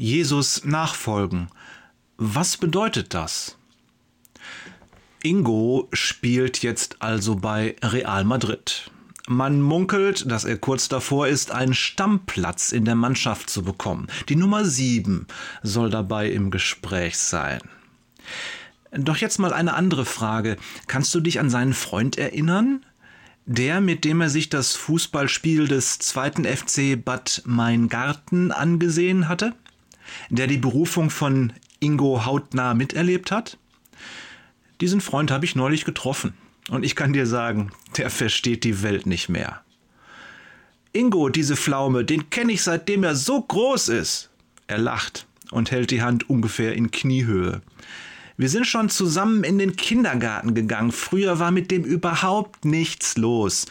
Jesus nachfolgen. Was bedeutet das? Ingo spielt jetzt also bei Real Madrid. Man munkelt, dass er kurz davor ist, einen Stammplatz in der Mannschaft zu bekommen. Die Nummer 7 soll dabei im Gespräch sein. Doch jetzt mal eine andere Frage. Kannst du dich an seinen Freund erinnern? Der, mit dem er sich das Fußballspiel des zweiten FC Bad Maingarten angesehen hatte? Der die Berufung von Ingo hautnah miterlebt hat? Diesen Freund habe ich neulich getroffen. Und ich kann dir sagen, der versteht die Welt nicht mehr. Ingo, diese Pflaume, den kenne ich seitdem er so groß ist. Er lacht und hält die Hand ungefähr in Kniehöhe. Wir sind schon zusammen in den Kindergarten gegangen. Früher war mit dem überhaupt nichts los.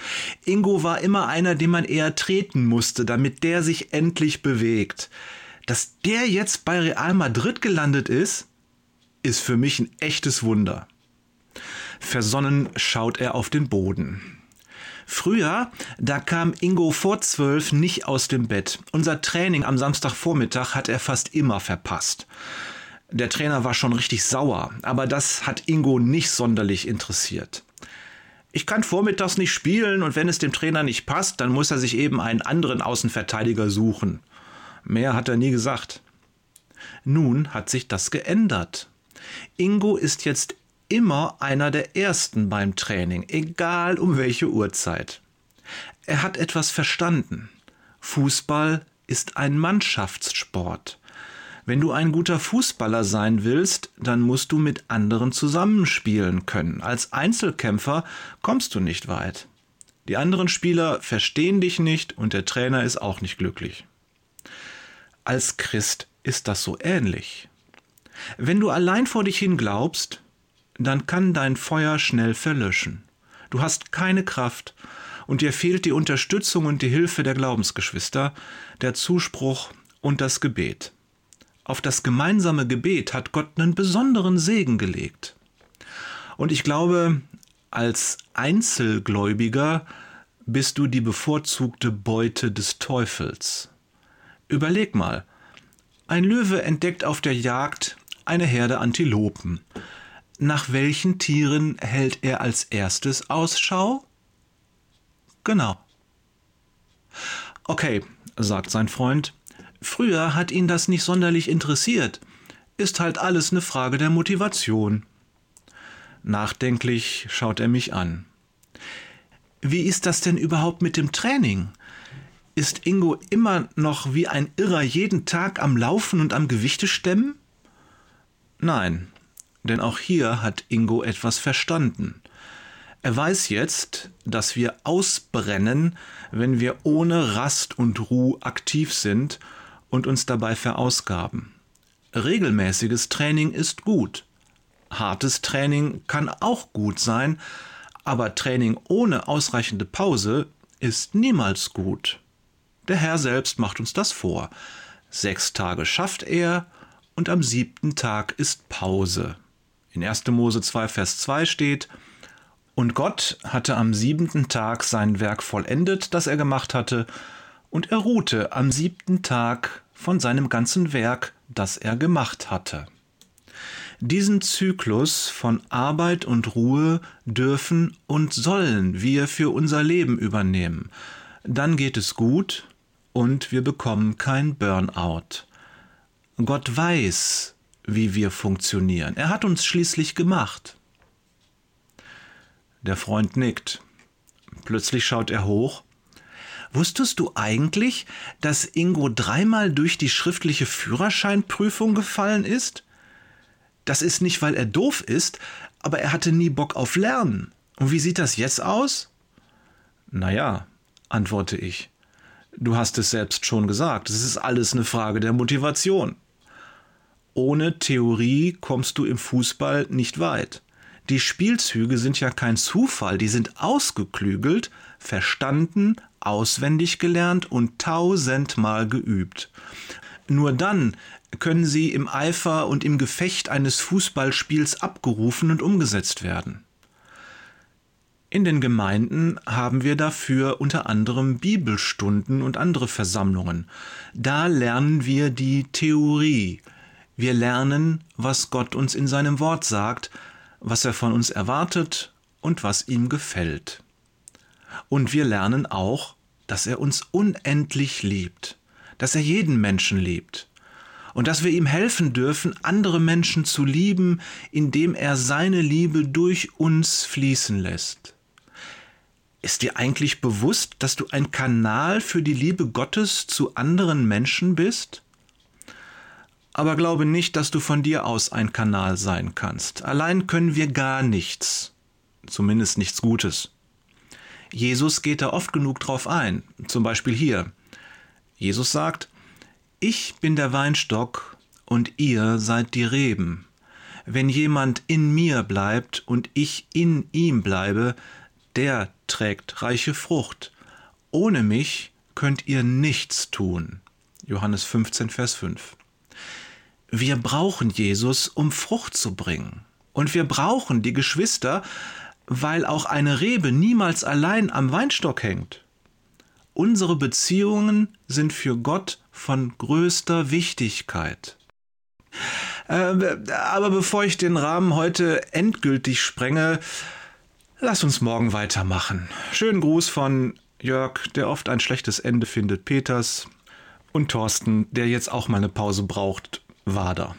Ingo war immer einer, den man eher treten musste, damit der sich endlich bewegt. Dass der jetzt bei Real Madrid gelandet ist, ist für mich ein echtes Wunder. Versonnen schaut er auf den Boden. Früher, da kam Ingo vor zwölf nicht aus dem Bett. Unser Training am Samstagvormittag hat er fast immer verpasst. Der Trainer war schon richtig sauer, aber das hat Ingo nicht sonderlich interessiert. Ich kann vormittags nicht spielen und wenn es dem Trainer nicht passt, dann muss er sich eben einen anderen Außenverteidiger suchen. Mehr hat er nie gesagt. Nun hat sich das geändert. Ingo ist jetzt immer einer der Ersten beim Training, egal um welche Uhrzeit. Er hat etwas verstanden. Fußball ist ein Mannschaftssport. Wenn du ein guter Fußballer sein willst, dann musst du mit anderen zusammenspielen können. Als Einzelkämpfer kommst du nicht weit. Die anderen Spieler verstehen dich nicht und der Trainer ist auch nicht glücklich. Als Christ ist das so ähnlich. Wenn du allein vor dich hin glaubst, dann kann dein Feuer schnell verlöschen. Du hast keine Kraft und dir fehlt die Unterstützung und die Hilfe der Glaubensgeschwister, der Zuspruch und das Gebet. Auf das gemeinsame Gebet hat Gott einen besonderen Segen gelegt. Und ich glaube, als Einzelgläubiger bist du die bevorzugte Beute des Teufels. Überleg mal, ein Löwe entdeckt auf der Jagd eine Herde Antilopen. Nach welchen Tieren hält er als erstes Ausschau? Genau. Okay, sagt sein Freund, früher hat ihn das nicht sonderlich interessiert. Ist halt alles eine Frage der Motivation. Nachdenklich schaut er mich an. Wie ist das denn überhaupt mit dem Training? Ist Ingo immer noch wie ein Irrer jeden Tag am Laufen und am Gewichte stemmen? Nein, denn auch hier hat Ingo etwas verstanden. Er weiß jetzt, dass wir ausbrennen, wenn wir ohne Rast und Ruhe aktiv sind und uns dabei verausgaben. Regelmäßiges Training ist gut. Hartes Training kann auch gut sein, aber Training ohne ausreichende Pause ist niemals gut. Der Herr selbst macht uns das vor. Sechs Tage schafft er und am siebten Tag ist Pause. In 1. Mose 2, Vers 2 steht, und Gott hatte am siebenten Tag sein Werk vollendet, das er gemacht hatte, und er ruhte am siebten Tag von seinem ganzen Werk, das er gemacht hatte. Diesen Zyklus von Arbeit und Ruhe dürfen und sollen wir für unser Leben übernehmen. Dann geht es gut und wir bekommen kein Burnout. Gott weiß, wie wir funktionieren. Er hat uns schließlich gemacht. Der Freund nickt. Plötzlich schaut er hoch. Wusstest du eigentlich, dass Ingo dreimal durch die schriftliche Führerscheinprüfung gefallen ist? Das ist nicht, weil er doof ist, aber er hatte nie Bock auf Lernen. Und wie sieht das jetzt aus? Naja, antworte ich. Du hast es selbst schon gesagt, es ist alles eine Frage der Motivation. Ohne Theorie kommst du im Fußball nicht weit. Die Spielzüge sind ja kein Zufall, die sind ausgeklügelt, verstanden, auswendig gelernt und tausendmal geübt. Nur dann können sie im Eifer und im Gefecht eines Fußballspiels abgerufen und umgesetzt werden. In den Gemeinden haben wir dafür unter anderem Bibelstunden und andere Versammlungen. Da lernen wir die Theorie. Wir lernen, was Gott uns in seinem Wort sagt, was er von uns erwartet und was ihm gefällt. Und wir lernen auch, dass er uns unendlich liebt, dass er jeden Menschen liebt und dass wir ihm helfen dürfen, andere Menschen zu lieben, indem er seine Liebe durch uns fließen lässt. Ist dir eigentlich bewusst, dass du ein Kanal für die Liebe Gottes zu anderen Menschen bist? Aber glaube nicht, dass du von dir aus ein Kanal sein kannst. Allein können wir gar nichts, zumindest nichts Gutes. Jesus geht da oft genug drauf ein, zum Beispiel hier. Jesus sagt, ich bin der Weinstock und ihr seid die Reben. Wenn jemand in mir bleibt und ich in ihm bleibe, der trägt reiche Frucht. Ohne mich könnt ihr nichts tun. Johannes 15, Vers 5. Wir brauchen Jesus, um Frucht zu bringen. Und wir brauchen die Geschwister, weil auch eine Rebe niemals allein am Weinstock hängt. Unsere Beziehungen sind für Gott von größter Wichtigkeit. Äh, aber bevor ich den Rahmen heute endgültig sprenge, lass uns morgen weitermachen. Schönen Gruß von Jörg, der oft ein schlechtes Ende findet, Peters und Thorsten, der jetzt auch mal eine Pause braucht, Wader.